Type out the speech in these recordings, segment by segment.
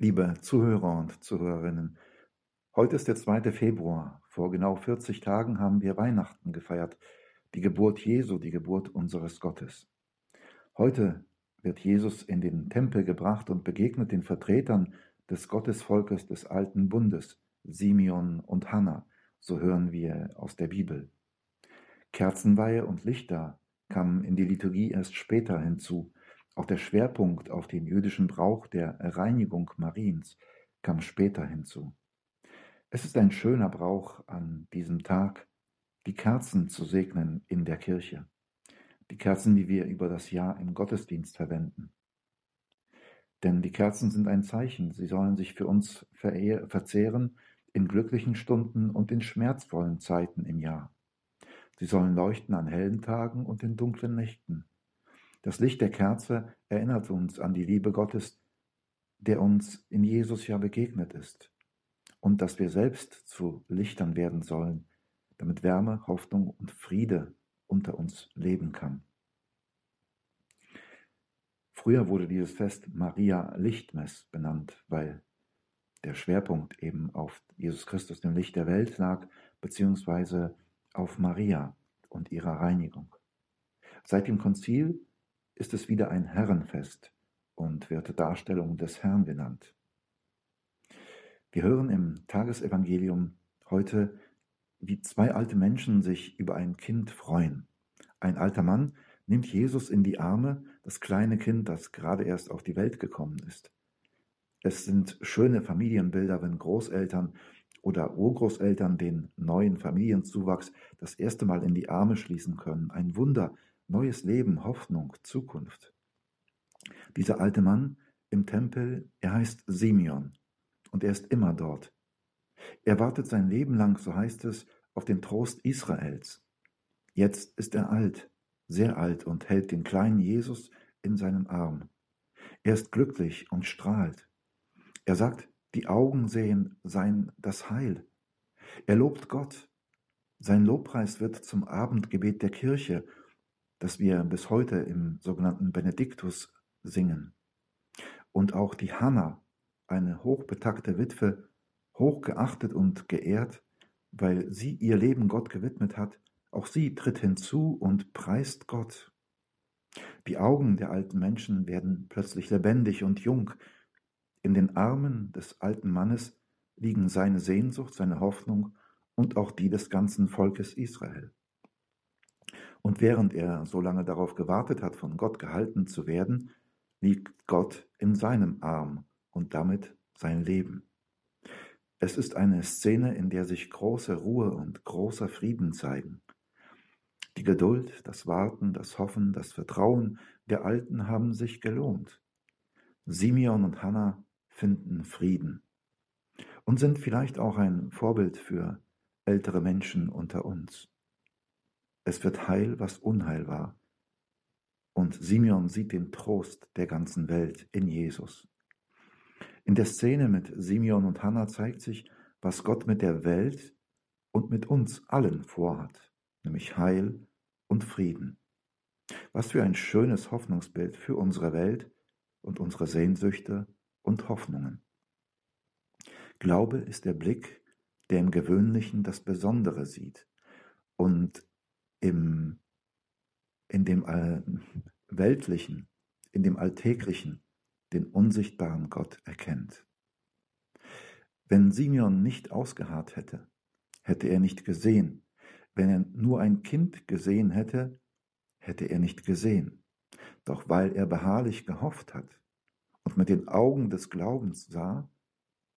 Liebe Zuhörer und Zuhörerinnen, heute ist der 2. Februar. Vor genau 40 Tagen haben wir Weihnachten gefeiert, die Geburt Jesu, die Geburt unseres Gottes. Heute wird Jesus in den Tempel gebracht und begegnet den Vertretern des Gottesvolkes des alten Bundes, Simeon und Hannah, so hören wir aus der Bibel. Kerzenweihe und Lichter kamen in die Liturgie erst später hinzu. Auch der Schwerpunkt auf den jüdischen Brauch der Reinigung Mariens kam später hinzu. Es ist ein schöner Brauch an diesem Tag, die Kerzen zu segnen in der Kirche. Die Kerzen, die wir über das Jahr im Gottesdienst verwenden. Denn die Kerzen sind ein Zeichen, sie sollen sich für uns verzehren in glücklichen Stunden und in schmerzvollen Zeiten im Jahr. Sie sollen leuchten an hellen Tagen und in dunklen Nächten. Das Licht der Kerze erinnert uns an die Liebe Gottes, der uns in Jesus ja begegnet ist, und dass wir selbst zu Lichtern werden sollen, damit Wärme, Hoffnung und Friede unter uns leben kann. Früher wurde dieses Fest Maria Lichtmess benannt, weil der Schwerpunkt eben auf Jesus Christus, dem Licht der Welt lag, beziehungsweise auf Maria und ihrer Reinigung. Seit dem Konzil ist es wieder ein Herrenfest und wird Darstellung des Herrn genannt. Wir hören im Tagesevangelium heute, wie zwei alte Menschen sich über ein Kind freuen. Ein alter Mann nimmt Jesus in die Arme, das kleine Kind, das gerade erst auf die Welt gekommen ist. Es sind schöne Familienbilder, wenn Großeltern oder Urgroßeltern den neuen Familienzuwachs das erste Mal in die Arme schließen können. Ein Wunder, neues Leben, Hoffnung, Zukunft. Dieser alte Mann im Tempel, er heißt Simeon und er ist immer dort. Er wartet sein Leben lang, so heißt es, auf den Trost Israels. Jetzt ist er alt, sehr alt und hält den kleinen Jesus in seinem Arm. Er ist glücklich und strahlt. Er sagt, die Augen sehen sein das Heil. Er lobt Gott. Sein Lobpreis wird zum Abendgebet der Kirche das wir bis heute im sogenannten Benediktus singen. Und auch die Hanna, eine hochbetagte Witwe, hochgeachtet und geehrt, weil sie ihr Leben Gott gewidmet hat, auch sie tritt hinzu und preist Gott. Die Augen der alten Menschen werden plötzlich lebendig und jung. In den Armen des alten Mannes liegen seine Sehnsucht, seine Hoffnung und auch die des ganzen Volkes Israel. Und während er so lange darauf gewartet hat, von Gott gehalten zu werden, liegt Gott in seinem Arm und damit sein Leben. Es ist eine Szene, in der sich große Ruhe und großer Frieden zeigen. Die Geduld, das Warten, das Hoffen, das Vertrauen der Alten haben sich gelohnt. Simeon und Hannah finden Frieden und sind vielleicht auch ein Vorbild für ältere Menschen unter uns. Es wird heil, was Unheil war. Und Simeon sieht den Trost der ganzen Welt in Jesus. In der Szene mit Simeon und Hannah zeigt sich, was Gott mit der Welt und mit uns allen vorhat, nämlich Heil und Frieden. Was für ein schönes Hoffnungsbild für unsere Welt und unsere Sehnsüchte und Hoffnungen. Glaube ist der Blick, der im Gewöhnlichen das Besondere sieht und im, in dem Weltlichen, in dem Alltäglichen den unsichtbaren Gott erkennt. Wenn Simeon nicht ausgeharrt hätte, hätte er nicht gesehen. Wenn er nur ein Kind gesehen hätte, hätte er nicht gesehen. Doch weil er beharrlich gehofft hat und mit den Augen des Glaubens sah,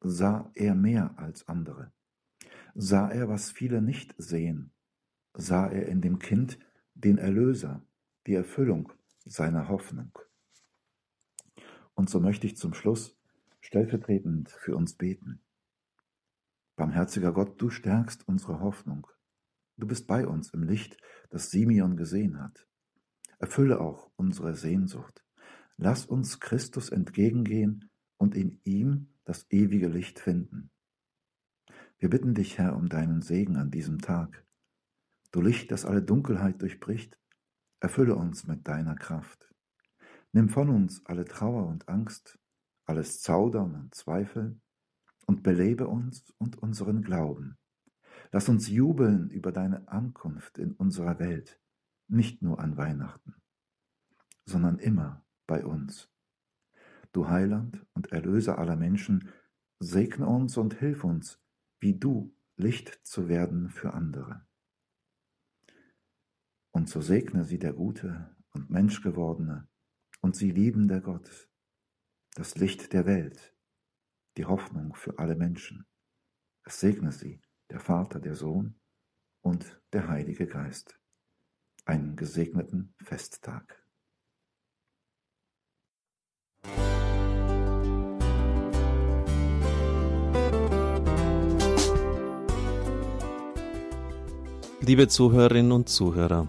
sah er mehr als andere. Sah er, was viele nicht sehen, sah er in dem Kind den Erlöser, die Erfüllung seiner Hoffnung. Und so möchte ich zum Schluss stellvertretend für uns beten. Barmherziger Gott, du stärkst unsere Hoffnung. Du bist bei uns im Licht, das Simeon gesehen hat. Erfülle auch unsere Sehnsucht. Lass uns Christus entgegengehen und in ihm das ewige Licht finden. Wir bitten dich, Herr, um deinen Segen an diesem Tag. Du Licht, das alle Dunkelheit durchbricht, erfülle uns mit deiner Kraft. Nimm von uns alle Trauer und Angst, alles Zaudern und Zweifeln und belebe uns und unseren Glauben. Lass uns jubeln über deine Ankunft in unserer Welt, nicht nur an Weihnachten, sondern immer bei uns. Du Heiland und Erlöser aller Menschen, segne uns und hilf uns, wie du Licht zu werden für andere. Und so segne sie der gute und menschgewordene und sie liebende Gott, das Licht der Welt, die Hoffnung für alle Menschen. Es segne sie, der Vater, der Sohn und der Heilige Geist. Einen gesegneten Festtag. Liebe Zuhörerinnen und Zuhörer,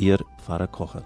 Ihr Pfarrer Kocher.